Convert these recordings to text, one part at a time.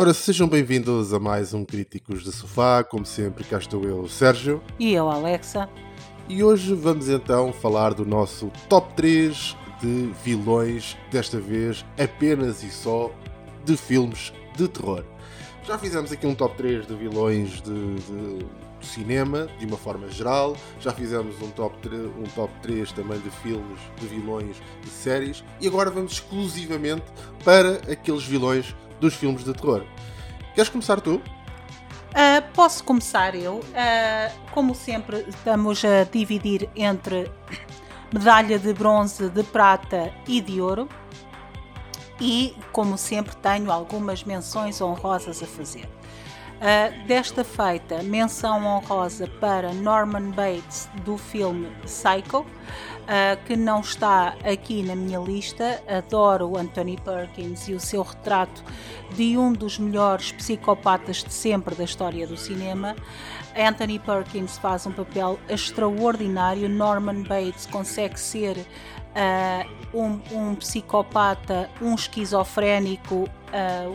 Ora, sejam bem-vindos a mais um Críticos de Sofá. Como sempre, cá estou eu, Sérgio. E eu, Alexa? E hoje vamos então falar do nosso top 3 de vilões, desta vez apenas e só de filmes de terror. Já fizemos aqui um top 3 de vilões de, de cinema, de uma forma geral. Já fizemos um top, 3, um top 3 também de filmes, de vilões de séries. E agora vamos exclusivamente para aqueles vilões dos filmes de terror. Queres começar tu? Ah, posso começar eu? Ah, como sempre, estamos a dividir entre medalha de bronze, de prata e de ouro. E, como sempre, tenho algumas menções honrosas a fazer. Uh, desta feita, menção honrosa para Norman Bates do filme Psycho, uh, que não está aqui na minha lista. Adoro Anthony Perkins e o seu retrato de um dos melhores psicopatas de sempre da história do cinema. Anthony Perkins faz um papel extraordinário. Norman Bates consegue ser uh, um, um, psicopata, um esquizofrénico,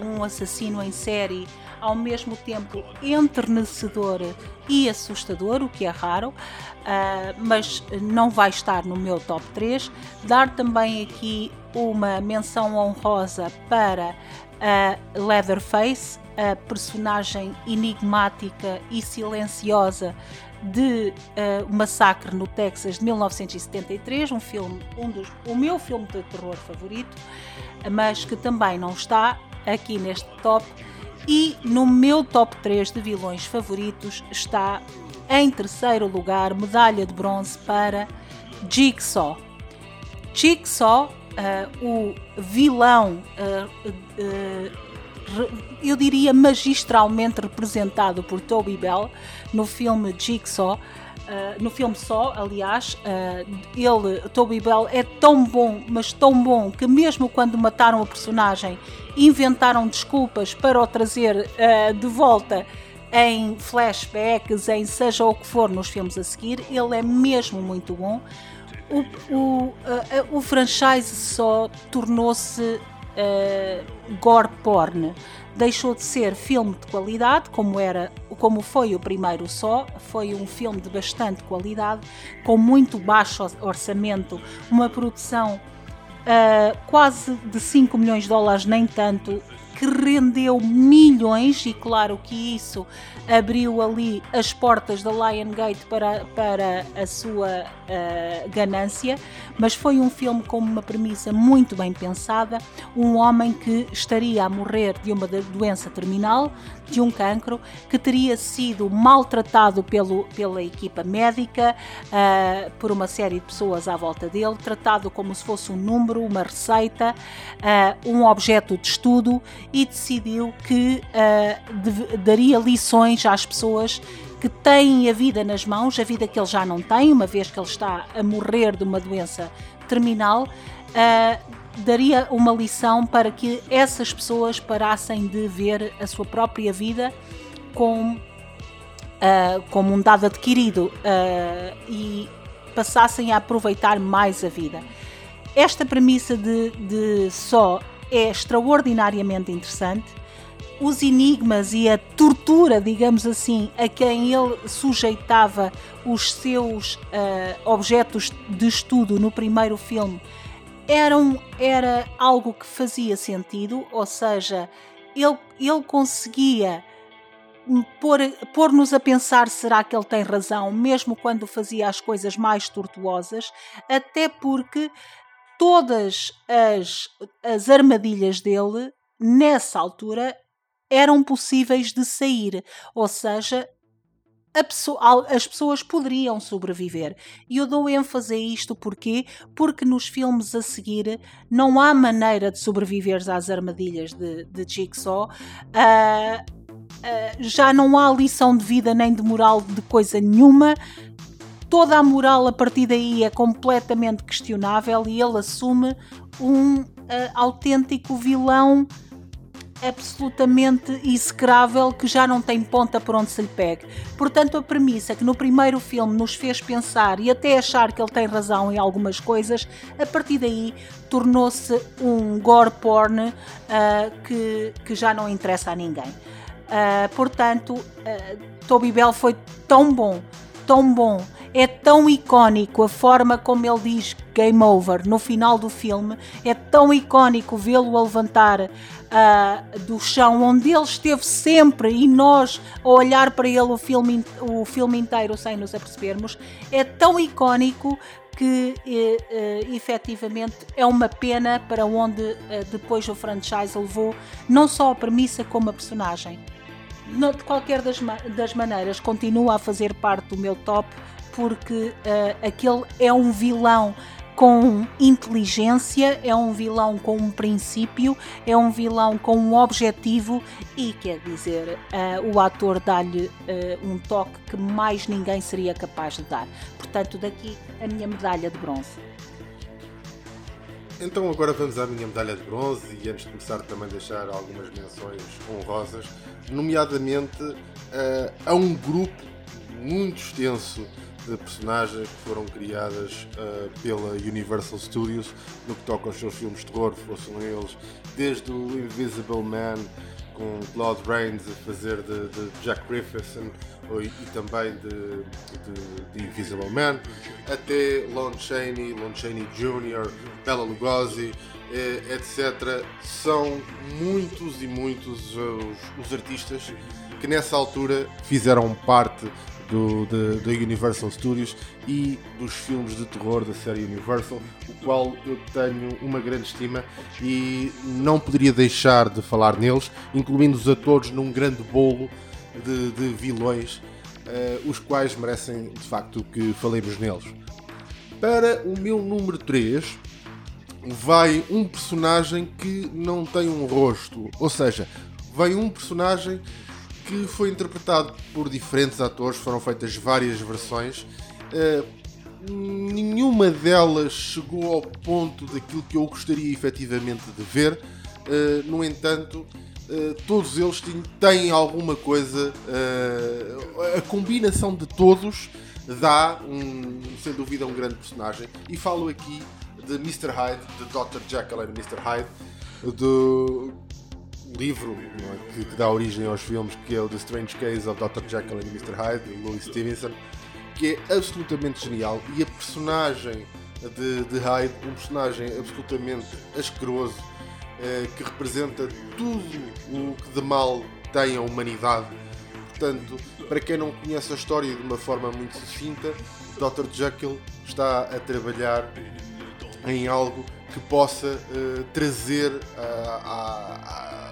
um assassino em série ao mesmo tempo enternecedor e assustador, o que é raro, uh, mas não vai estar no meu top 3. Dar também aqui uma menção honrosa para uh, Leatherface, a personagem enigmática e silenciosa de uh, Massacre no Texas de 1973, um filme, um dos, o meu filme de terror favorito, mas que também não está aqui neste top e no meu top 3 de vilões favoritos está em terceiro lugar medalha de bronze para Jigsaw. Jigsaw, uh, o vilão, uh, uh, eu diria magistralmente representado por Toby Bell no filme Jigsaw. no filme só, aliás, ele, Toby Bell, é tão bom, mas tão bom que mesmo quando mataram o personagem inventaram desculpas para o trazer uh, de volta em flashbacks, em seja o que for nos filmes a seguir. Ele é mesmo muito bom. O, o, uh, o franchise só tornou-se uh, gore porn. Deixou de ser filme de qualidade, como era, como foi o primeiro só. Foi um filme de bastante qualidade, com muito baixo orçamento, uma produção uh, quase de 5 milhões de dólares, nem tanto, que rendeu milhões, e claro que isso abriu ali as portas da Liongate para, para a sua ganância, mas foi um filme com uma premissa muito bem pensada. Um homem que estaria a morrer de uma doença terminal, de um cancro, que teria sido maltratado pelo, pela equipa médica, uh, por uma série de pessoas à volta dele, tratado como se fosse um número, uma receita, uh, um objeto de estudo e decidiu que daria lições às pessoas que têm a vida nas mãos, a vida que ele já não tem, uma vez que ele está a morrer de uma doença terminal, uh, daria uma lição para que essas pessoas parassem de ver a sua própria vida como, uh, como um dado adquirido uh, e passassem a aproveitar mais a vida. Esta premissa de, de só é extraordinariamente interessante os enigmas e a tortura, digamos assim, a quem ele sujeitava os seus uh, objetos de estudo no primeiro filme eram, era algo que fazia sentido, ou seja, ele, ele conseguia pôr-nos pôr a pensar será que ele tem razão, mesmo quando fazia as coisas mais tortuosas, até porque todas as, as armadilhas dele, nessa altura, eram possíveis de sair, ou seja, pessoa, as pessoas poderiam sobreviver. E eu dou ênfase a isto porque porque nos filmes a seguir não há maneira de sobreviver às armadilhas de, de Jigsaw. Uh, uh, já não há lição de vida nem de moral de coisa nenhuma. Toda a moral a partir daí é completamente questionável e ele assume um uh, autêntico vilão absolutamente execrável que já não tem ponta por onde se lhe pegue. Portanto, a premissa que no primeiro filme nos fez pensar e até achar que ele tem razão em algumas coisas, a partir daí tornou-se um gore porn uh, que, que já não interessa a ninguém. Uh, portanto, uh, Toby Bell foi tão bom, tão bom é tão icónico a forma como ele diz game over no final do filme, é tão icónico vê-lo a levantar uh, do chão onde ele esteve sempre e nós a olhar para ele o filme, o filme inteiro sem nos apercebermos, é tão icónico que uh, efetivamente é uma pena para onde uh, depois o franchise levou não só a premissa como a personagem. de qualquer das, das maneiras, continua a fazer parte do meu top porque uh, aquele é um vilão com inteligência, é um vilão com um princípio, é um vilão com um objetivo e quer dizer, uh, o ator dá-lhe uh, um toque que mais ninguém seria capaz de dar. Portanto, daqui a minha medalha de bronze. Então agora vamos à minha medalha de bronze e antes de começar também deixar algumas menções honrosas, nomeadamente uh, a um grupo muito extenso de personagens que foram criadas uh, pela Universal Studios no que toca aos seus filmes de terror, fossem eles desde o Invisible Man com Claude Rains a fazer de, de Jack Griffithson e, e também de, de, de, Invisible Man, até Lon Chaney, Lon Chaney Jr., Bela Lugosi, eh, etc. São muitos e muitos os, os artistas que nessa altura fizeram parte do, da Universal Studios e dos filmes de terror da série Universal, o qual eu tenho uma grande estima e não poderia deixar de falar neles, incluindo-os a todos num grande bolo de, de vilões, uh, os quais merecem de facto que falemos neles. Para o meu número 3, vai um personagem que não tem um rosto, ou seja, vai um personagem que foi interpretado por diferentes atores, foram feitas várias versões. Uh, nenhuma delas chegou ao ponto daquilo que eu gostaria efetivamente de ver. Uh, no entanto, uh, todos eles têm alguma coisa. a combinação de todos dá, um, sem dúvida, um grande personagem. E falo aqui de Mr. Hyde, de Dr. Jekyll and Mr. Hyde, do, livro é? que, que, dá origem aos filmes, que é o The Strange Case of Dr. Jekyll and Mr. Hyde, de Louis Stevenson, que é absolutamente genial. E a personagem de, de Hyde, um personagem absolutamente asqueroso, eh, que representa tudo o que de mal tem a humanidade. Portanto, para quem não conhece a história de uma forma muito sucinta, Dr. Jekyll está a trabalhar em algo que possa uh, trazer uh,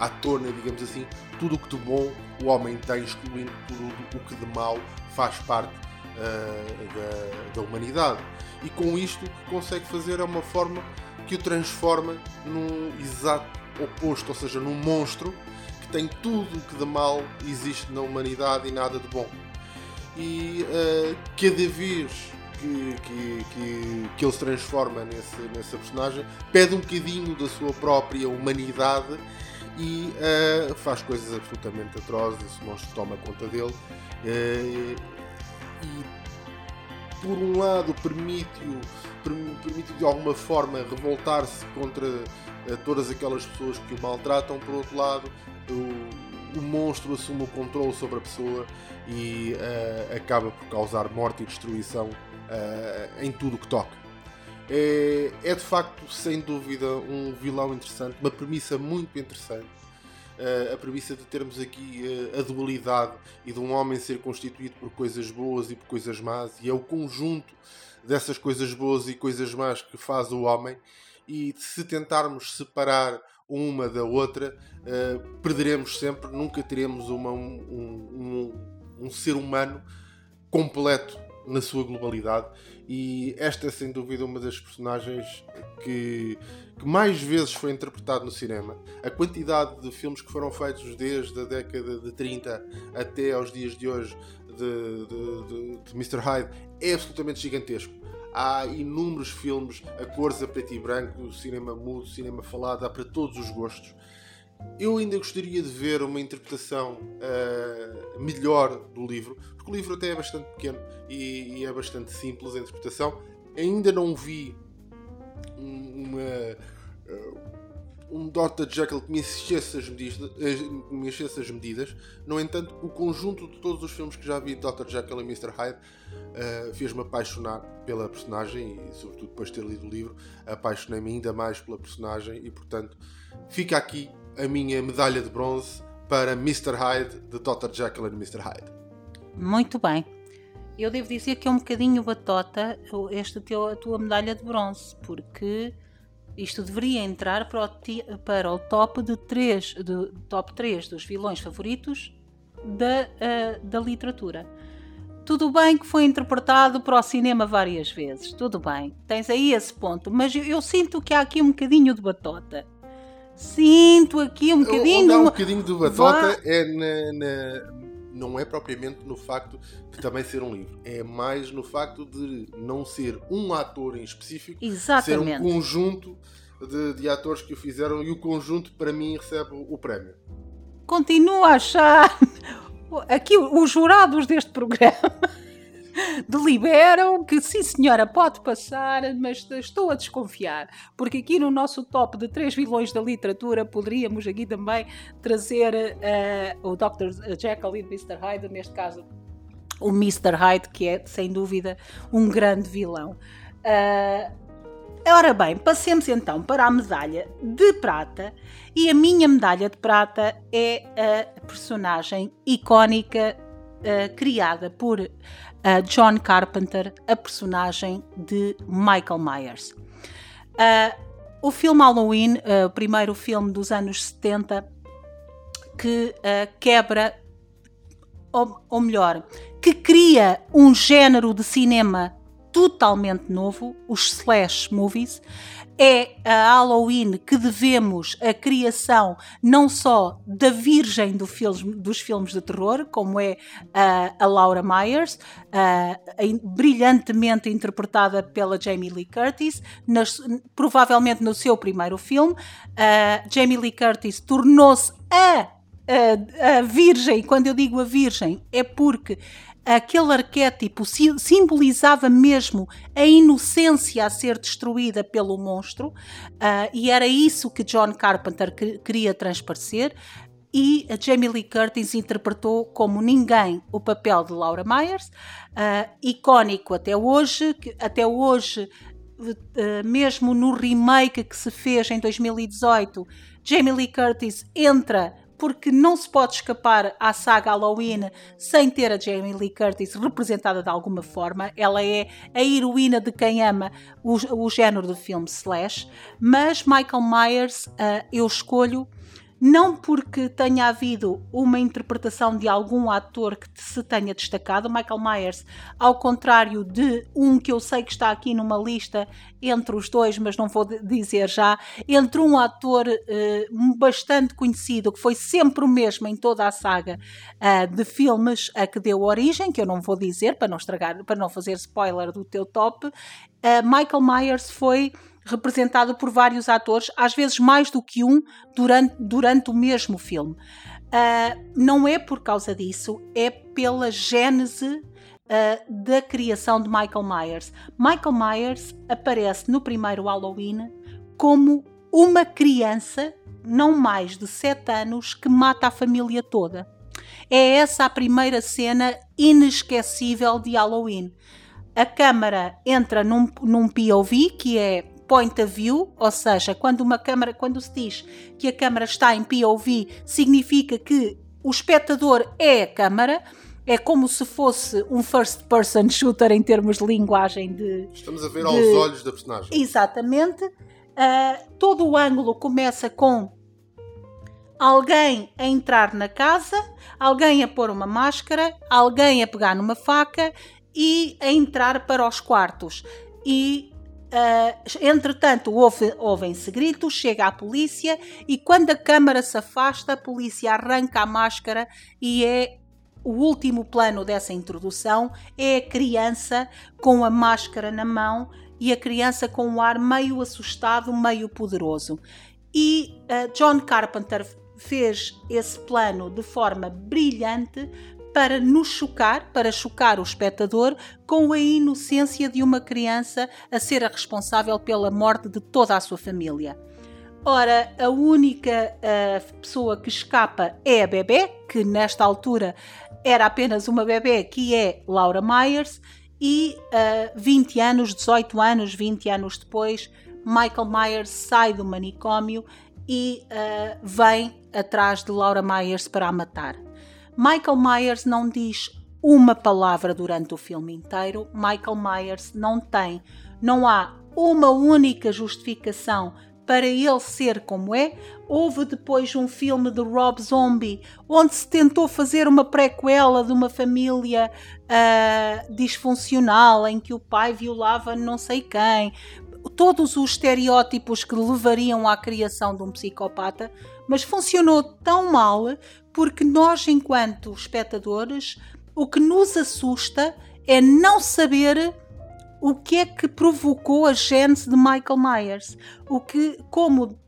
à tona, digamos assim, tudo o que de bom o homem tem, excluindo tudo o que de mal faz parte uh, da, da, humanidade. E com isto, que consegue fazer é uma forma que o transforma num exato oposto, ou seja, num monstro que tem tudo o que de mal existe na humanidade e nada de bom. E uh, cada vez que, que, que, que, ele se transforma nesse, nessa personagem, pede um bocadinho da sua própria humanidade e uh, faz coisas absolutamente atrozes. Esse monstro toma conta dele uh, e, por um lado, permite-o permite de alguma forma revoltar-se contra uh, todas aquelas pessoas que o maltratam. Por outro lado, o, o monstro assume o controle sobre a pessoa e acaba por causar morte e destruição em tudo o que toca. É, é de facto, sem dúvida, um vilão interessante, uma premissa muito interessante. Uh, a premissa de termos aqui uh, a dualidade e de um homem ser constituído por coisas boas e por coisas más, e é o conjunto dessas coisas boas e coisas más que faz o homem. E se tentarmos separar uma da outra, uh, perderemos sempre, nunca teremos uma, um, um, um ser humano completo na sua globalidade e esta é sem dúvida uma das personagens que, que, mais vezes foi interpretado no cinema. A quantidade de filmes que foram feitos desde a década de 30 até aos dias de hoje de, de, de, de Mr. Hyde é absolutamente gigantesco. Há inúmeros filmes a cores a preto e branco, cinema mudo, cinema falado, há para todos os gostos. Eu ainda gostaria de ver uma interpretação uh, melhor do livro, porque o livro até é bastante pequeno e, e é bastante simples a interpretação. Ainda não vi uma, uh, um Dr. Jekyll que me enchesse as, medidas, me enchesse as medidas. No entanto, o conjunto de todos os filmes que já vi de Dr. Jekyll e Mr. Hyde uh, fez-me apaixonar pela personagem e, sobretudo, depois de ter lido o livro, apaixonei-me ainda mais pela personagem e, portanto, fica aqui a minha medalha de bronze para Mr. Hyde, de Dr. Jekyll e Mr. Hyde. Muito bem. Eu devo dizer que é um bocadinho batota esta teu, a tua medalha de bronze, porque isto deveria entrar para o, para o top de 3, de, top 3 dos vilões favoritos da, uh, da literatura. Tudo bem que foi interpretado para o cinema várias vezes, tudo bem, tens aí esse ponto, mas eu, eu sinto que há aqui um bocadinho de batota. Sinto aqui um bocadinho. Onde há um bocadinho de batota é na, na, não é propriamente no facto de também ser um livro, é mais no facto de não ser um ator em específico, Exatamente. ser um conjunto de, de atores que o fizeram e o conjunto para mim recebe o prémio. Continuo a achar aqui os jurados deste programa deliberam que sim senhora pode passar, mas estou a desconfiar, porque aqui no nosso top de três vilões da literatura poderíamos aqui também trazer uh, o Dr. Jekyll e o Mr. Hyde, neste caso o Mr. Hyde, que é sem dúvida um grande vilão. Uh, ora bem, passemos então para a medalha de prata, e a minha medalha de prata é a personagem icónica uh, criada por uh, John Carpenter, a personagem de Michael Myers. Uh, o filme Halloween, o primeiro filme dos anos 70, que quebra, ou, ou melhor, que cria um género de cinema totalmente novo, os slash movies, é a Halloween que devemos a criação não só da virgem do dos filmes de terror, como é a Laura Myers, uh, brilhantemente interpretada pela Jamie Lee Curtis, nas, provavelmente no seu primeiro filme. Jamie Lee Curtis tornou-se a, a, a virgem, quando eu digo a virgem, é porque aquele arquétipo simbolizava mesmo a inocência a ser destruída pelo monstro, uh, e era isso que John Carpenter queria transparecer. E a Jamie Lee Curtis interpretou como ninguém o papel de Laura Myers, uh, icónico até hoje, que até hoje, uh, mesmo no remake que se fez em 2018, Jamie Lee Curtis entra porque não se pode escapar à saga Halloween sem ter a Jamie Lee Curtis representada de alguma forma. Ela é a heroína de quem ama o, o género do filme slash, mas Michael Myers uh, eu escolho não porque tenha havido uma interpretação de algum ator que se tenha destacado, Michael Myers, ao contrário de um que eu sei que está aqui numa lista entre os dois, mas não vou dizer já, entre um ator uh, bastante conhecido, que foi sempre o mesmo em toda a saga uh, de filmes a que deu origem, que eu não vou dizer para não estragar, para não fazer spoiler do teu top, uh, Michael Myers foi representado por vários atores, às vezes mais do que um, durante, durante o mesmo filme. Uh, não é por causa disso, é pela gênese uh, da criação de Michael Myers. Michael Myers aparece no primeiro Halloween como uma criança, não mais de 7 anos, que mata a família toda. É essa a primeira cena inesquecível de Halloween. A câmara entra num, num POV, que é point of view, ou seja, quando uma câmara, quando se diz que a câmara está em POV, significa que o espectador é a câmara. É como se fosse um first person shooter em termos de linguagem de. Estamos a ver de... aos olhos da personagem. Exatamente. Uh, todo o ângulo começa com alguém a entrar na casa, alguém a pôr uma máscara, alguém a pegar numa faca e a entrar para os quartos. E uh, entretanto ouvem-se gritos, chega a polícia e quando a câmara se afasta, a polícia arranca a máscara e é o último plano dessa introdução é a criança com a máscara na mão e a criança com um ar meio assustado, meio poderoso. E uh, John Carpenter fez esse plano de forma brilhante para nos chocar, para chocar o espectador com a inocência de uma criança a ser a responsável pela morte de toda a sua família. Ora, a única uh, pessoa que escapa é a bebê, que nesta altura era apenas uma bebê, que é Laura Myers, e uh, 20 anos, 18 anos, 20 anos depois, Michael Myers sai do manicômio e uh, vem atrás de Laura Myers para a matar. Michael Myers não diz uma palavra durante o filme inteiro. Michael Myers não tem, não há uma única justificação para ele ser como é. Houve depois um filme de Rob Zombie onde se tentou fazer uma prequela de uma família uh, disfuncional em que o pai violava não sei quem. Todos os estereótipos que levariam à criação de um psicopata, mas funcionou tão mal porque nós, enquanto espectadores, o que nos assusta é não saber o que é que provocou a gênese de Michael Myers. O que, como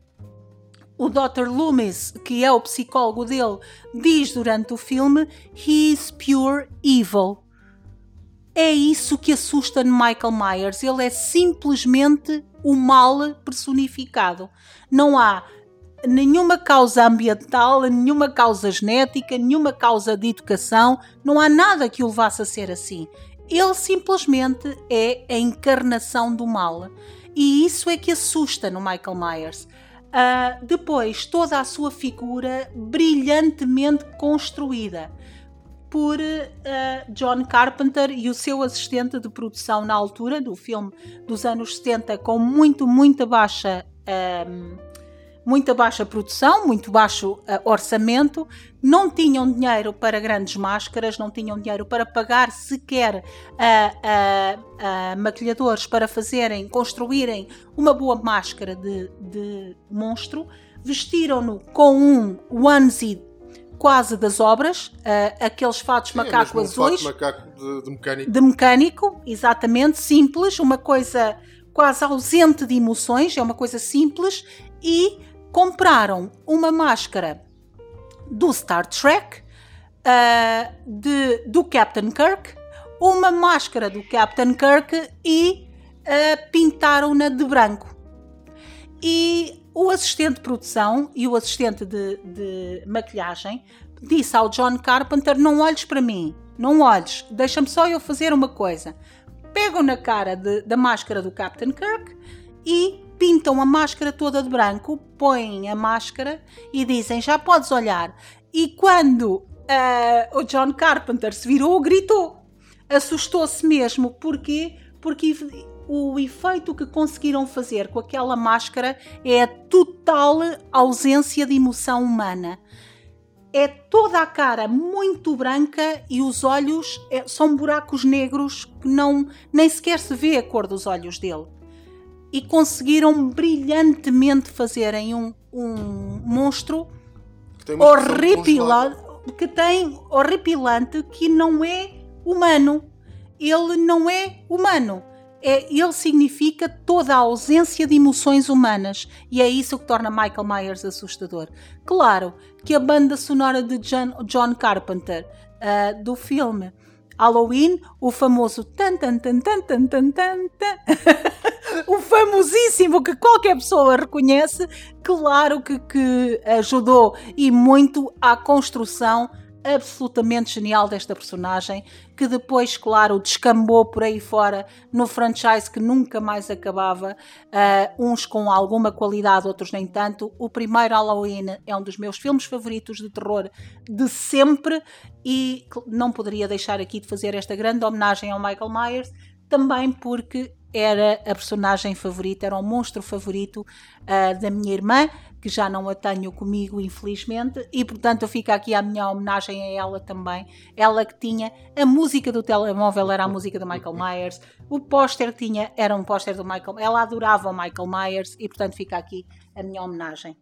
o Dr. Loomis, que é o psicólogo dele, diz durante o filme, he is pure evil. É isso que assusta no Michael Myers. Ele é simplesmente o mal personificado. Não há nenhuma causa ambiental, nenhuma causa genética, nenhuma causa de educação, não há nada que o levasse a ser assim. Ele simplesmente é a encarnação do mal. E isso é que assusta no Michael Myers. Uh, depois, toda a sua figura brilhantemente construída por uh, John Carpenter e o seu assistente de produção na altura do filme dos anos 70, com muito, muito baixa. Ah, muita baixa produção, muito baixo uh, orçamento, não tinham dinheiro para grandes máscaras, não tinham dinheiro para pagar sequer uh, uh, maquilhadores para fazerem, construírem uma boa máscara de, de monstro. Vestiram-no com um onesie quase das obras, uh, aqueles fatos Sim, macaco é azuis. Um fato macaco de, de, mecânico. De mecânico, exatamente, simples, uma coisa quase ausente de emoções, é uma coisa simples e compraram uma máscara do Star Trek, uh, de, do Captain Kirk, uma máscara do Captain Kirk e uh, pintaram-na de branco. E o assistente de produção e o assistente de, de maquilhagem disse ao John Carpenter: Não olhes para mim, não olhes, deixa-me só eu fazer uma coisa. Pegam na cara de, da máscara do Captain Kirk e pintam a máscara toda de branco, põem a máscara e dizem já podes olhar. E quando uh, o John Carpenter se virou, gritou. Assustou-se mesmo. Porquê? Porque o efeito que conseguiram fazer com aquela máscara é a total ausência de emoção humana. É toda a cara muito branca e os olhos é, são buracos negros que não nem sequer se vê a cor dos olhos dele e conseguiram brilhantemente fazerem um, um monstro que horripilante, que tem horripilante que não é humano. Ele não é humano. É, ele significa toda a ausência de emoções humanas e é isso que torna Michael Myers assustador. Claro que a banda sonora de John, John Carpenter uh, do filme Halloween, o famoso tan tan tan tan tan tan tan, tan. O famosíssimo que qualquer pessoa reconhece, claro que, que ajudou e muito à construção absolutamente genial desta personagem, que depois, claro, descambou por aí fora no franchise que nunca mais acabava, uh, uns com alguma qualidade, outros nem tanto. O primeiro Halloween é um dos meus filmes favoritos de terror de sempre e não poderia deixar aqui de fazer esta grande homenagem ao Michael Myers, também porque era a personagem favorita, era o monstro favorito uh, da minha irmã, que já não a tenho comigo, infelizmente, e portanto fica aqui a minha homenagem a ela também. Ela que tinha a música do telemóvel, era a música do Michael Myers, o póster tinha, era um póster do Michael, ela adorava o Michael Myers, e portanto fica aqui a minha homenagem.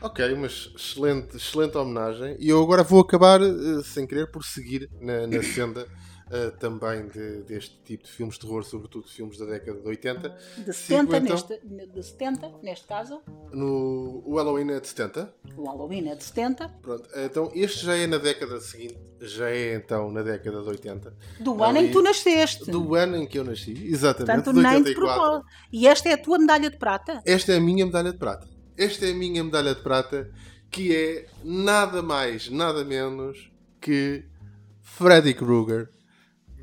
Ok, mas excelente, excelente homenagem. E eu agora vou acabar, uh, sem querer, por seguir na, na senda uh, também de, deste tipo de filmes de terror, sobretudo filmes da década de 80. De 70, então, neste, de 70 neste caso. No, o Halloween é de 70. O Halloween é de 70. Pronto, então este já é na década seguinte, já é então na década de 80. Do ano em que tu nasceste. Do ano em que eu nasci, exatamente. Portanto, nem de propósito. E esta é a tua medalha de prata? Esta é a minha medalha de prata. Esta é a minha medalha de prata, que é nada mais, nada menos que Freddy Krueger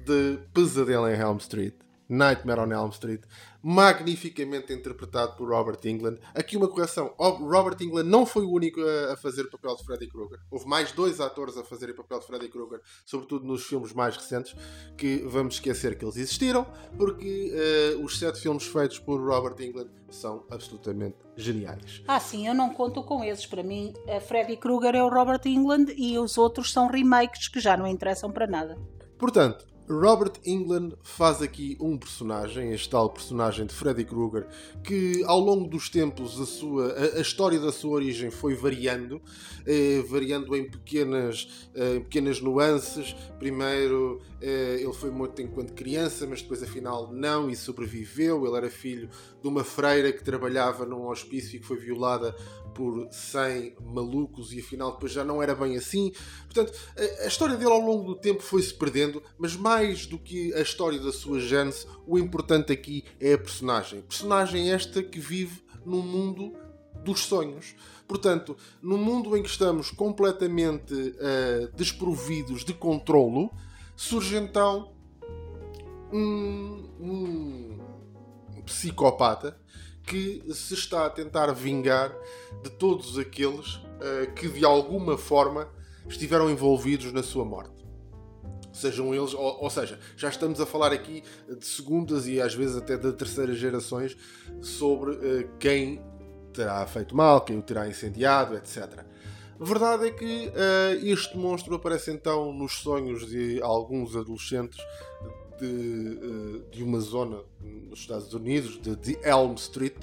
de Pesadelo em Elm Street, Nightmare on Elm Street, magnificamente interpretado por Robert England. Aqui uma correção: Robert England não foi o único a fazer o papel de Freddy Krueger. Houve mais dois atores a fazerem o papel de Freddy Krueger, sobretudo nos filmes mais recentes, que vamos esquecer que eles existiram, porque uh, os sete filmes feitos por Robert England são absolutamente geniais. Ah, sim, eu não conto com esses. Para mim, Freddy Krueger é o Robert England e os outros são remakes que já não interessam para nada. Portanto, Robert England faz aqui um personagem, este tal personagem de Freddy Krueger, que ao longo dos tempos a, sua, a, a história da sua origem foi variando, eh, variando em pequenas, eh, pequenas nuances. Primeiro eh, ele foi morto enquanto criança, mas depois afinal não e sobreviveu. Ele era filho de uma freira que trabalhava num hospício e que foi violada por 100 malucos e afinal depois já não era bem assim. Portanto, a, história dele ao longo do tempo foi-se perdendo, mas mais do que a história da sua gênese, o importante aqui é a personagem. Personagem esta que vive num mundo dos sonhos. Portanto, no mundo em que estamos completamente uh, desprovidos de controlo, surge então um, um psicopata que se está a tentar vingar de todos aqueles uh, que de alguma forma estiveram envolvidos na sua morte. Sejam eles, ou, ou, seja, já estamos a falar aqui de segundas e às vezes até de terceiras gerações sobre uh, quem terá feito mal, quem o terá incendiado, etc. Verdade é que uh, este monstro aparece então nos sonhos de alguns adolescentes de, eh, de uma zona nos Estados Unidos, de, de Elm Street,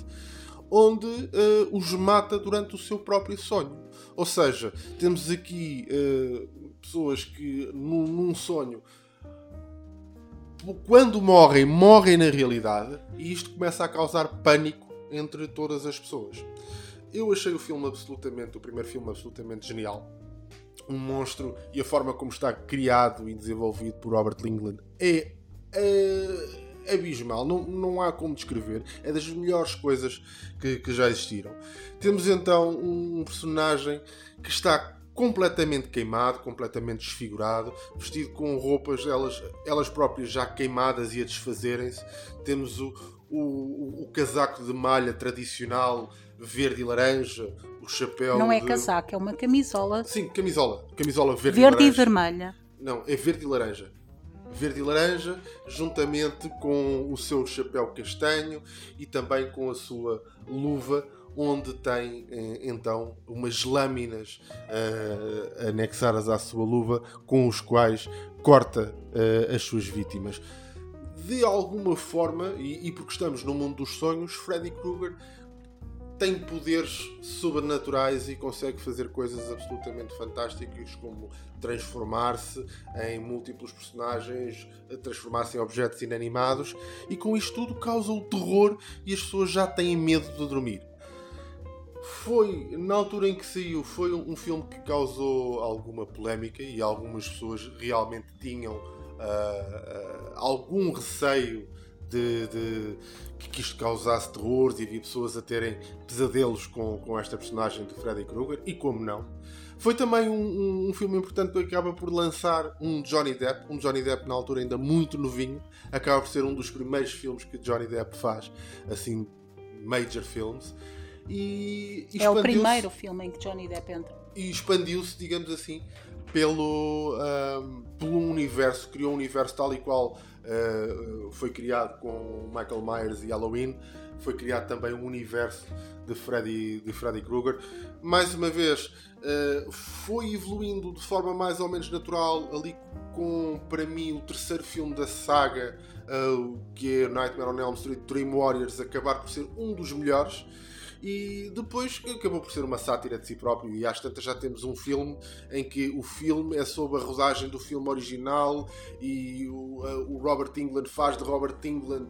onde uh, os mata durante o seu próprio sonho. Ou seja, temos aqui uh, pessoas que num, num, sonho, quando morrem, morrem na realidade, e isto começa a causar pânico entre todas as pessoas. Eu achei o filme absolutamente, o primeiro filme absolutamente genial. Um monstro e a forma como está criado e desenvolvido por Robert Lingland é é abismal, não, não há como descrever. É das melhores coisas que, que já existiram. Temos então um personagem que está completamente queimado, completamente desfigurado, vestido com roupas elas, elas próprias já queimadas e a desfazerem-se. Temos o, o, o, casaco de malha tradicional verde e laranja, o chapéu. Não é de... casaco, é uma camisola. Sim, camisola. Camisola verde, verde e, e vermelha. Não, é verde e laranja verde e laranja, juntamente com o seu chapéu castanho e também com a sua luva, onde tem eh, então umas lâminas uh, anexadas à sua luva com os quais corta uh, as suas vítimas. De alguma forma, e, e porque estamos no mundo dos sonhos, Freddy Krueger tem poderes sobrenaturais e consegue fazer coisas absolutamente fantásticas, como transformar-se em múltiplos personagens, transformar-se em objetos inanimados, e com isto tudo causa o terror e as pessoas já têm medo de dormir. Foi, na altura em que saiu, foi um filme que causou alguma polémica e algumas pessoas realmente tinham uh, uh, algum receio de, de, que isto causasse terror e havia pessoas a terem pesadelos com, com esta personagem de Freddy Krueger, e como não. Foi também um, um, um, filme importante que acaba por lançar um Johnny Depp, um Johnny Depp na altura ainda muito novinho, acaba por ser um dos primeiros filmes que Johnny Depp faz, assim, major films. E, e é o primeiro filme em que Johnny Depp entra. E expandiu-se, digamos assim, pelo, pelo universo, criou um universo tal e qual uh, foi criado com Michael Myers e Halloween, foi criado também um universo de Freddy, de Freddy Krueger. Mais uma vez, uh, foi evoluindo de forma mais ou menos natural, ali com, para mim, o terceiro filme da saga, uh, que é Nightmare on Elm Street Dream Warriors, acabar por ser um dos melhores e depois acabou por ser uma sátira de si próprio e às tantas já temos um filme em que o filme é sobre a rodagem do filme original e o, o Robert England faz de Robert England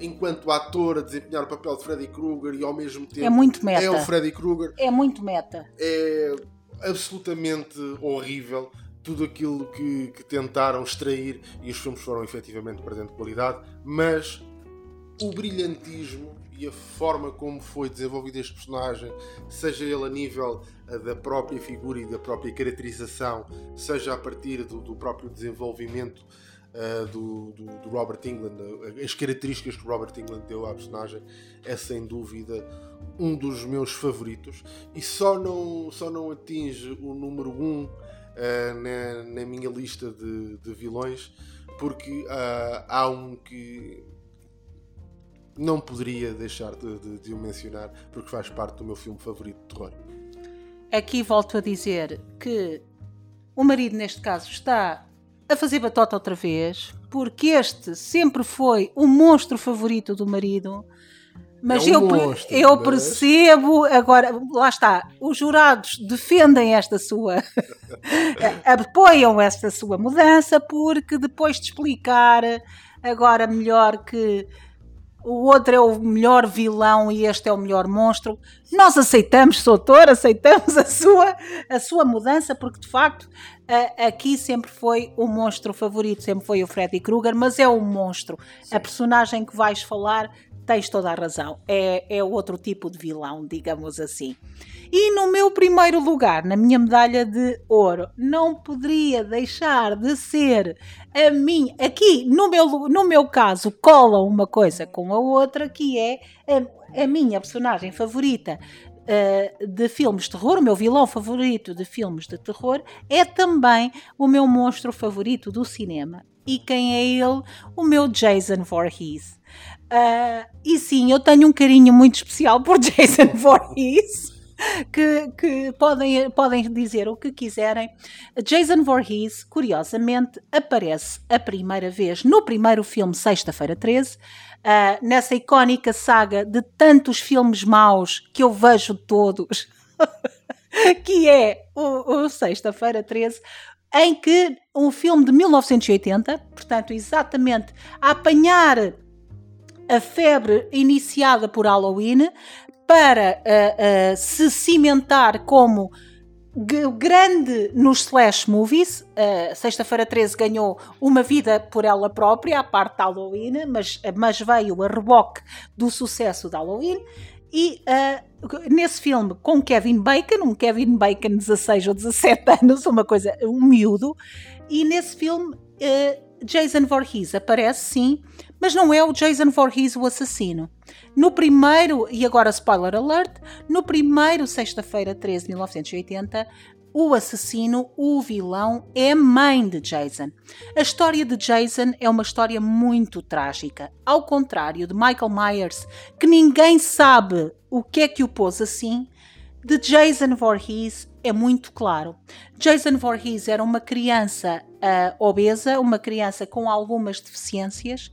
enquanto ator a desempenhar o papel de Freddy Krueger e ao mesmo tempo é, muito meta. é o Freddy Krueger é muito meta é absolutamente horrível tudo aquilo que, que tentaram extrair e os filmes foram efetivamente perdendo qualidade mas o brilhantismo e a forma como foi desenvolvido este personagem, seja ele a nível uh, da própria figura e da própria caracterização, seja a partir do, do próprio desenvolvimento uh, do, do, do, Robert England, uh, as características que o Robert England deu à personagem, é sem dúvida um dos meus favoritos. E só não, só não atinge o número 1 um, na, na, minha lista de, de vilões porque há um que não poderia deixar de, de, de o mencionar porque faz parte do meu filme favorito de terror. Aqui volto a dizer que o marido, neste caso, está a fazer batota outra vez, porque este sempre foi o monstro favorito do marido. Mas, é um eu, monstro, eu mas... percebo, agora, lá está, os jurados defendem esta sua, apoiam esta sua mudança, porque depois de explicar agora melhor que o outro é o melhor vilão e este é o melhor monstro. Nós aceitamos, Soutor, aceitamos a sua, a sua mudança, porque de facto aqui sempre foi o monstro favorito, sempre foi o Freddy Krueger, mas é o monstro. Sim. A personagem que vais falar tens toda a razão. É, é outro tipo de vilão, digamos assim. E no meu primeiro lugar, na minha medalha de ouro, não poderia deixar de ser a mim. Aqui, no meu, no meu caso, cola uma coisa com a outra, que é a, a minha personagem favorita Uh, de filmes de terror, o meu vilão favorito de filmes de terror, é também o meu monstro favorito do cinema. E quem é ele? O meu Jason Voorhees. Uh, e sim, eu tenho um carinho muito especial por Jason Voorhees. Que, que, podem, podem dizer o que quiserem. Jason Voorhees, curiosamente, aparece a primeira vez no primeiro filme Sexta-feira 13, uh, ah, nessa icónica saga de tantos filmes maus que eu vejo todos, que é o, o Sexta-feira 13, em que um filme de 1980, portanto, exatamente a apanhar a febre iniciada por Halloween para uh, uh, se cimentar como grande nos slash movies. Uh, Sexta-feira 13 ganhou uma vida por ela própria, à parte de Halloween, mas, mas veio a reboque do sucesso de Halloween. E uh, nesse filme com Kevin Bacon, um Kevin Bacon 16 ou 17 anos, uma coisa, um miúdo, e nesse filme uh, Jason Voorhees aparece sim, mas não é o Jason Voorhees o assassino. No primeiro, e agora spoiler alert, no primeiro sexta-feira 13 de 1980, o assassino, o vilão, é a mãe de Jason. A história de Jason é uma história muito trágica. Ao contrário de Michael Myers, que ninguém sabe o que é que o pôs assim, de Jason Voorhees é muito claro. Jason Voorhees era uma criança uh, obesa, uma criança com algumas deficiências,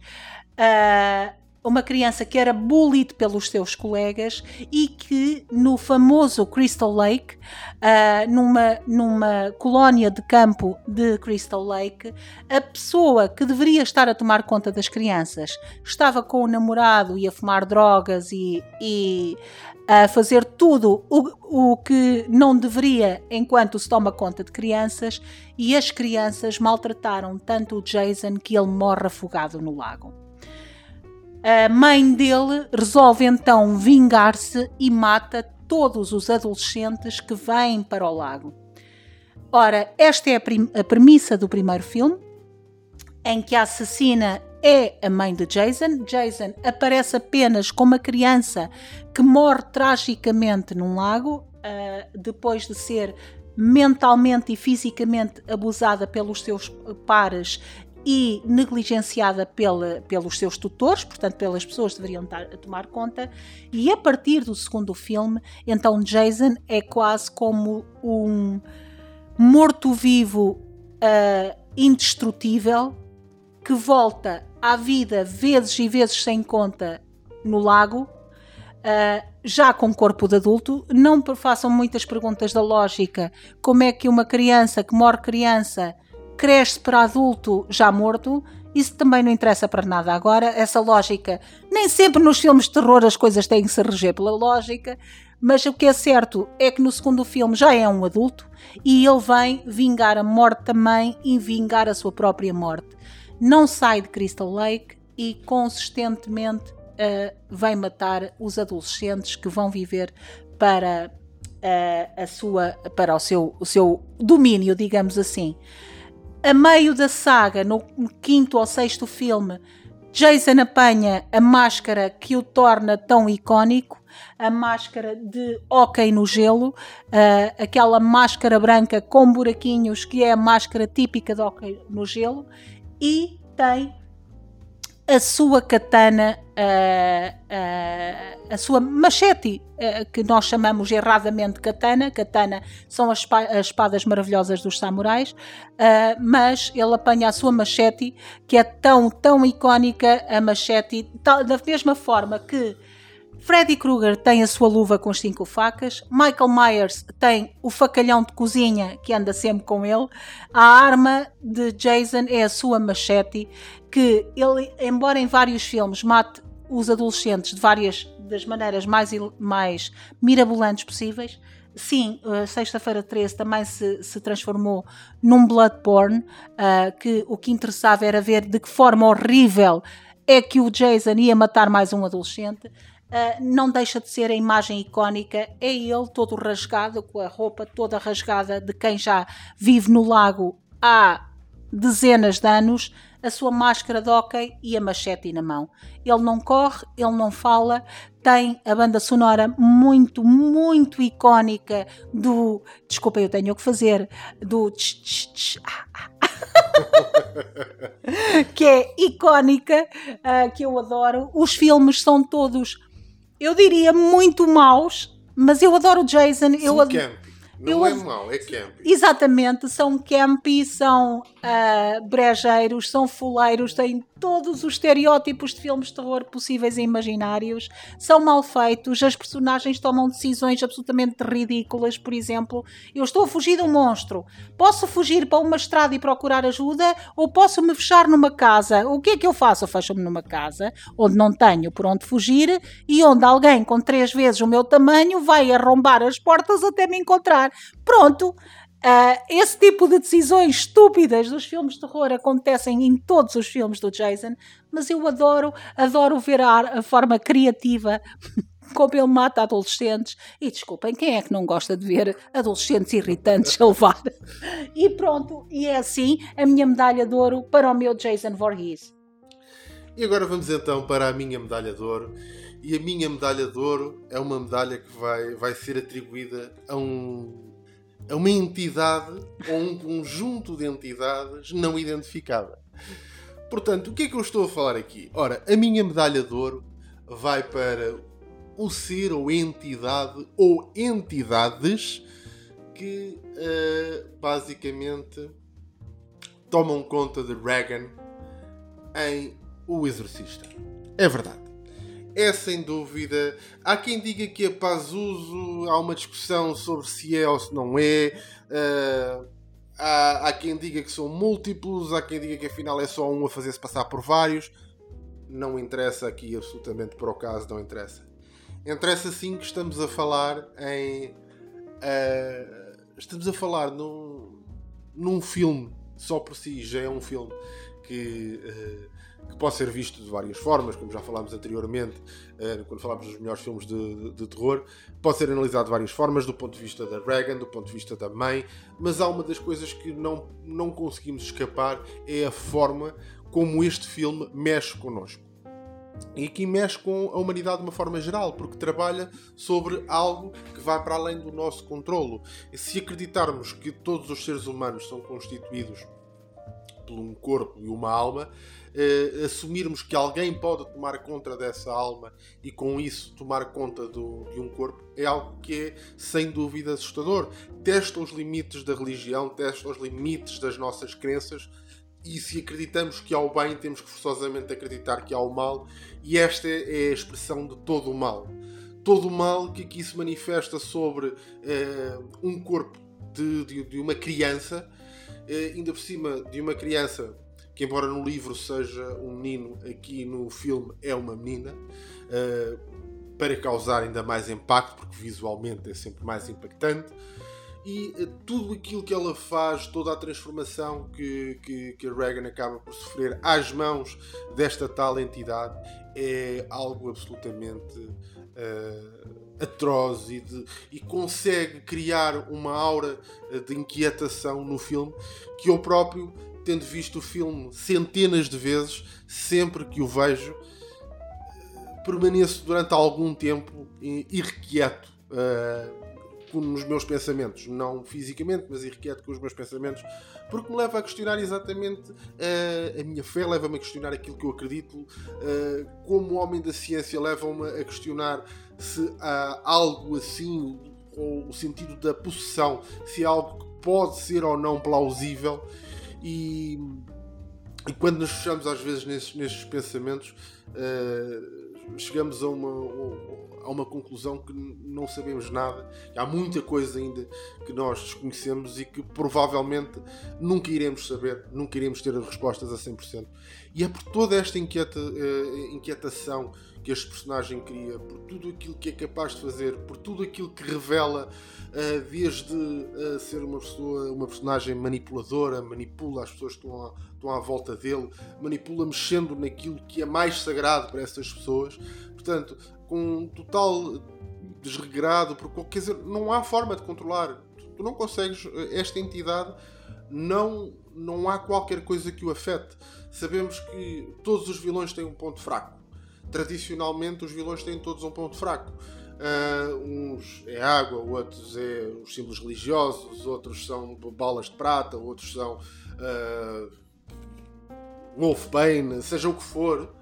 uh, uma criança que era bullied pelos seus colegas e que no famoso Crystal Lake, uh, numa, numa colónia de campo de Crystal Lake, a pessoa que deveria estar a tomar conta das crianças estava com o namorado e a fumar drogas e, e a fazer tudo o, o que não deveria enquanto se toma conta de crianças e as crianças maltrataram tanto o Jason que ele morre afogado no lago. A mãe dele resolve então vingar-se e mata todos os adolescentes que vêm para o lago. Ora, esta é a, a premissa do primeiro filme, em que a assassina é a mãe de Jason. Jason aparece apenas como uma criança que morre tragicamente num lago, uh, depois de ser mentalmente e fisicamente abusada pelos seus pares e negligenciada pela, pelos seus tutores, portanto, pelas pessoas que deveriam tar, tomar conta. E a partir do segundo filme, então Jason é quase como um morto-vivo uh, indestrutível que volta à vida vezes e vezes sem conta no lago. Uh, já com corpo de adulto, não façam muitas perguntas da lógica. Como é que uma criança que morre criança cresce para adulto já morto? Isso também não interessa para nada agora. Essa lógica, nem sempre nos filmes de terror as coisas têm que se reger pela lógica, mas o que é certo é que no segundo filme já é um adulto e ele vem vingar a morte também e vingar a sua própria morte. Não sai de Crystal Lake e consistentemente uh, vem matar os adolescentes que vão viver para uh, a sua para o seu, o seu domínio, digamos assim. A meio da saga, no quinto ou sexto filme, Jason apanha a máscara que o torna tão icónico, a máscara de hóquei no gelo, uh, aquela máscara branca com buraquinhos que é a máscara típica de hóquei no gelo, e tem a sua katana, uh, uh, a sua machete, uh, que nós chamamos erradamente katana. Katana são as, as espadas maravilhosas dos samurais, mas ele apanha a sua machete, que é tão, tão icónica, a machete, tal, da mesma forma que Freddy Krueger tem a sua luva com cinco facas. Michael Myers tem o facalhão de cozinha que anda sempre com ele. A arma de Jason é a sua machete, que ele, embora em vários filmes mate os adolescentes de várias das maneiras mais, mais mirabolantes possíveis, sim, Sexta-feira 13 também se, se transformou num Bloodborne, uh, que o que interessava era ver de que forma horrível é que o Jason ia matar mais um adolescente. Uh, não deixa de ser a imagem icónica, é ele todo rasgado, com a roupa toda rasgada de quem já vive no lago há dezenas de anos, a sua máscara de hockey e a machete na mão. Ele não corre, ele não fala, tem a banda sonora muito, muito icónica do. Desculpa, eu tenho o que fazer. Do. Tch, tch, tch, ah, ah. que é icónica, uh, que eu adoro. Os filmes são todos eu diria muito maus, mas eu adoro o Jason. eu adoro. Não eu, é mau, é camp. Exatamente, são campy, são uh, brejeiros, são fuleiros, têm todos os estereótipos de filmes de terror possíveis e imaginários, são mal feitos, as personagens tomam decisões absolutamente ridículas. Por exemplo, eu estou a fugir de um monstro, posso fugir para uma estrada e procurar ajuda ou posso me fechar numa casa? O que é que eu faço? Eu fecho-me numa casa onde não tenho por onde fugir e onde alguém com três vezes o meu tamanho vai arrombar as portas até me encontrar. Pronto, uh, esse tipo de decisões estúpidas dos filmes de terror acontecem em todos os filmes do Jason, mas eu adoro, adoro ver a, a forma criativa como ele mata adolescentes. E desculpem, quem é que não gosta de ver adolescentes irritantes a levar? E pronto, e é assim a minha medalha de ouro para o meu Jason Voorhees. E agora vamos então para a minha medalha de ouro. E a minha medalha de ouro é uma medalha que vai, vai ser atribuída a, um, a uma entidade ou um conjunto de entidades não identificada. Portanto, o que é que eu estou a falar aqui? Ora, a minha medalha de ouro vai para o ser ou entidade ou entidades que uh, basicamente tomam conta de Reagan em O Exorcista. É verdade é sem dúvida. Há quem diga que é Pazuzu, há uma discussão sobre se é ou se não é. Uh, há, há quem diga que são múltiplos, há quem diga que afinal é só um a fazer-se passar por vários. Não interessa aqui absolutamente para o caso, não interessa. Interessa sim que estamos a falar em. Uh, estamos a falar num, num filme, só por si já é um filme que. Uh, que pode ser visto de várias formas, como já falámos anteriormente, eh, quando falámos dos melhores filmes de, de, de, terror, pode ser analisado de várias formas, do ponto de vista da Reagan, do ponto de vista da mãe, mas há uma das coisas que não, não conseguimos escapar, é a forma como este filme mexe connosco. E aqui mexe com a humanidade de uma forma geral, porque trabalha sobre algo que vai para além do nosso controlo. E se acreditarmos que todos os seres humanos são constituídos por um corpo e uma alma, eh, assumirmos que alguém pode tomar conta dessa alma e com isso tomar conta do, de um corpo é algo que é sem dúvida assustador. Testa os limites da religião, testa os limites das nossas crenças e se acreditamos que há o bem, temos que forçosamente acreditar que há o mal, e esta é a expressão de todo o mal. Todo o mal que aqui se manifesta sobre eh, um corpo de, de, de uma criança, eh, ainda por cima de uma criança que, embora no livro seja um menino, aqui no filme é uma menina, eh, para causar ainda mais impacto, porque visualmente é sempre mais impactante. E uh, tudo aquilo que ela faz, toda a transformação que, que, que a Reagan acaba por sofrer às mãos desta tal entidade é algo absolutamente uh, atroz e, de, e, consegue criar uma aura de inquietação no filme que eu próprio, tendo visto o filme centenas de vezes, sempre que o vejo, permaneço durante algum tempo irrequieto. Uh, nos meus pensamentos, não fisicamente, mas irrequieto com os meus pensamentos, porque me leva a questionar exatamente uh, a minha fé, leva-me a questionar aquilo que eu acredito, uh, como homem da ciência, leva-me a questionar se há algo assim, ou o sentido da possessão, se é algo que pode ser ou não plausível, e, e quando nos fechamos às vezes nesses, nesses pensamentos. Uh, chegamos a uma, a uma conclusão que não sabemos nada. Há muita coisa ainda que nós desconhecemos e que provavelmente nunca iremos saber, nunca iremos ter as respostas a 100%. E é por toda esta inquieta, uh, inquietação que este personagem cria, por tudo aquilo que é capaz de fazer, por tudo aquilo que revela, uh, desde uh, ser uma pessoa, uma personagem manipuladora, manipula as pessoas que estão estão à volta dele, manipula mexendo naquilo que é mais sagrado para essas pessoas. Portanto, com um total desregrado, porque quer dizer, não há forma de controlar. Tu não consegues, esta entidade não, não há qualquer coisa que o afete. Sabemos que todos os vilões têm um ponto fraco tradicionalmente os vilões têm todos um ponto fraco. Uh, uns é água, outros é os símbolos religiosos, outros são balas de prata, outros são uh, Wolfbane, seja o que for.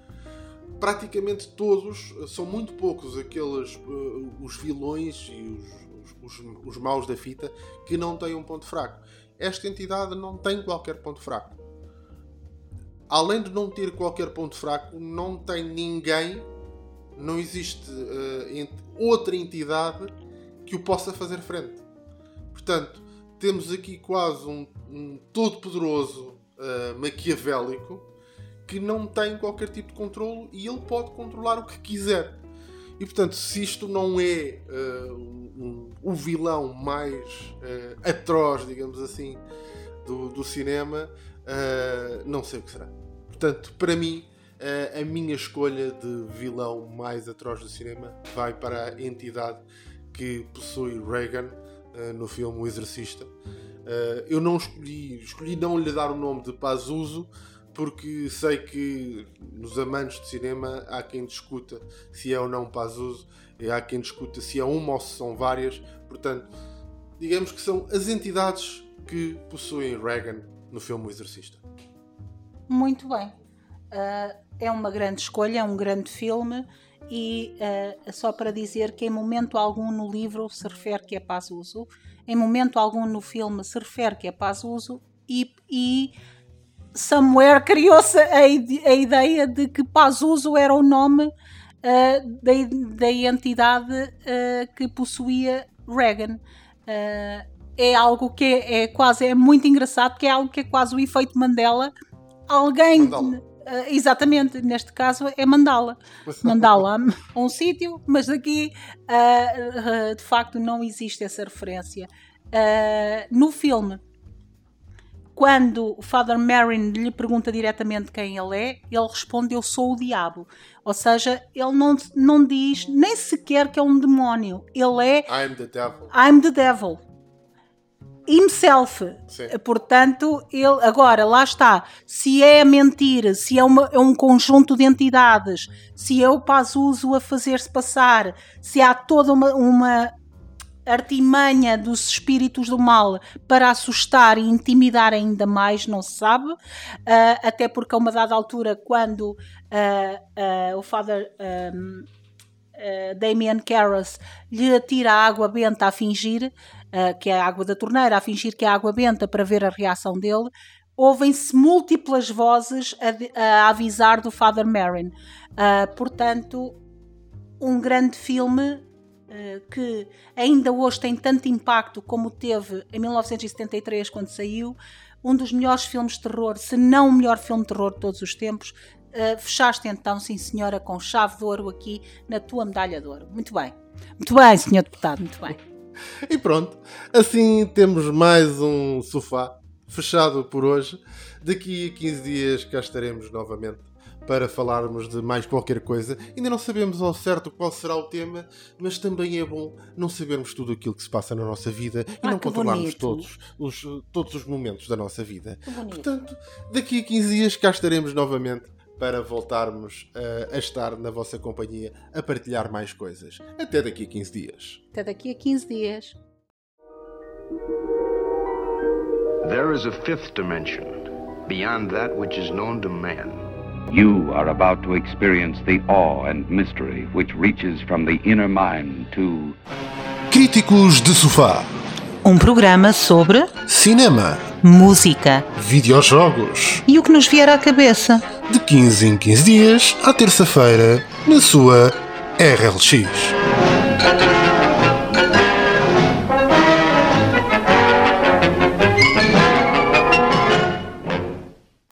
Praticamente todos, são muito poucos aqueles uh, os vilões e os, os, os, os maus da fita que não têm um ponto fraco. Esta entidade não tem qualquer ponto fraco além de não ter qualquer ponto fraco, não tem ninguém, não existe uh, outra entidade que o possa fazer frente. Portanto, temos aqui quase um, um todo-poderoso uh, maquiavélico que não tem qualquer tipo de controle e ele pode controlar o que quiser. E portanto, se isto não é uh, um, o vilão mais uh, atroz, digamos assim, do, do cinema, uh, não sei o que será. Portanto, para mim, a minha escolha de vilão mais atroz do cinema vai para a entidade que possui Reagan no filme O Exorcista. eu não escolhi, escolhi não lhe dar o nome de Pazuzu, porque sei que nos amantes de cinema há quem discuta se é ou não Pazuzu, e há quem discuta se é uma ou se são várias. Portanto, digamos que são as entidades que possuem Reagan no filme O Exorcista. Muito bem. Uh, é uma grande escolha, é um grande filme e uh, só para dizer que em momento algum no livro se refere que é Pazuzu, em momento algum no filme se refere que é Pazuzu e, e somewhere criou-se a, a, ideia de que Pazuzu era o nome uh, da, da entidade uh, que possuía Reagan. Uh, é algo que é, é, quase é muito engraçado, que é algo que é quase o efeito Mandela alguém. Uh, exatamente, neste caso é mandá-la. Mandá-la a um sítio, mas aqui uh, uh, de facto não existe essa referência. no filme, quando o Father Marin lhe pergunta diretamente quem ele é, ele responde: Eu sou o diabo. Ou seja, ele não, não diz nem sequer que é um demónio. Ele é. I'm the devil. I'm the devil himself. Sim. Portanto, ele agora lá está. Se é mentir, se é, uma- é um conjunto de entidades, se é o Pazuzu a fazer-se passar, se há toda uma, uma artimanha dos espíritos do mal para assustar e intimidar ainda mais, não se sabe. Ah, até porque a uma dada altura, quando ah, ah, o Father. ah, Damien Karras lhe atira a água benta a fingir que é a água da torneira, a fingir que é água benta para ver a reação dele, ouvem-se múltiplas vozes a, a avisar do Father Merrin. Ah, portanto, um grande filme que ainda hoje tem tanto impacto como teve em 1973 quando saiu, um dos melhores filmes de terror, se não o melhor filme de terror de todos os tempos. Eh, fechaste então, sim senhora, com chave de ouro aqui na tua medalha de ouro. Muito bem. Muito bem, senhor deputado, muito bem. E pronto, assim temos mais um sofá fechado por hoje. Daqui a 15 dias cá estaremos novamente para falarmos de mais qualquer coisa. Ainda não sabemos ao certo qual será o tema, mas também é bom não sabermos tudo aquilo que se passa na nossa vida e Ah, não controlarmos bonito. todos os, todos os momentos da nossa vida. Portanto, daqui a 15 dias cá estaremos novamente para voltarmos a, a estar na vossa companhia a partilhar mais coisas. Até daqui a 15 dias. Até daqui a 15 dias. There is a fifth dimension, beyond that which is known to man. You are about to experience the awe and mystery which reaches from the inner mind to Críticos de sofá. Um programa sobre Cinema. música Videojogos. e o que nos vier à cabeça. De 15 em 15 dias, à terça-feira, na sua RLX.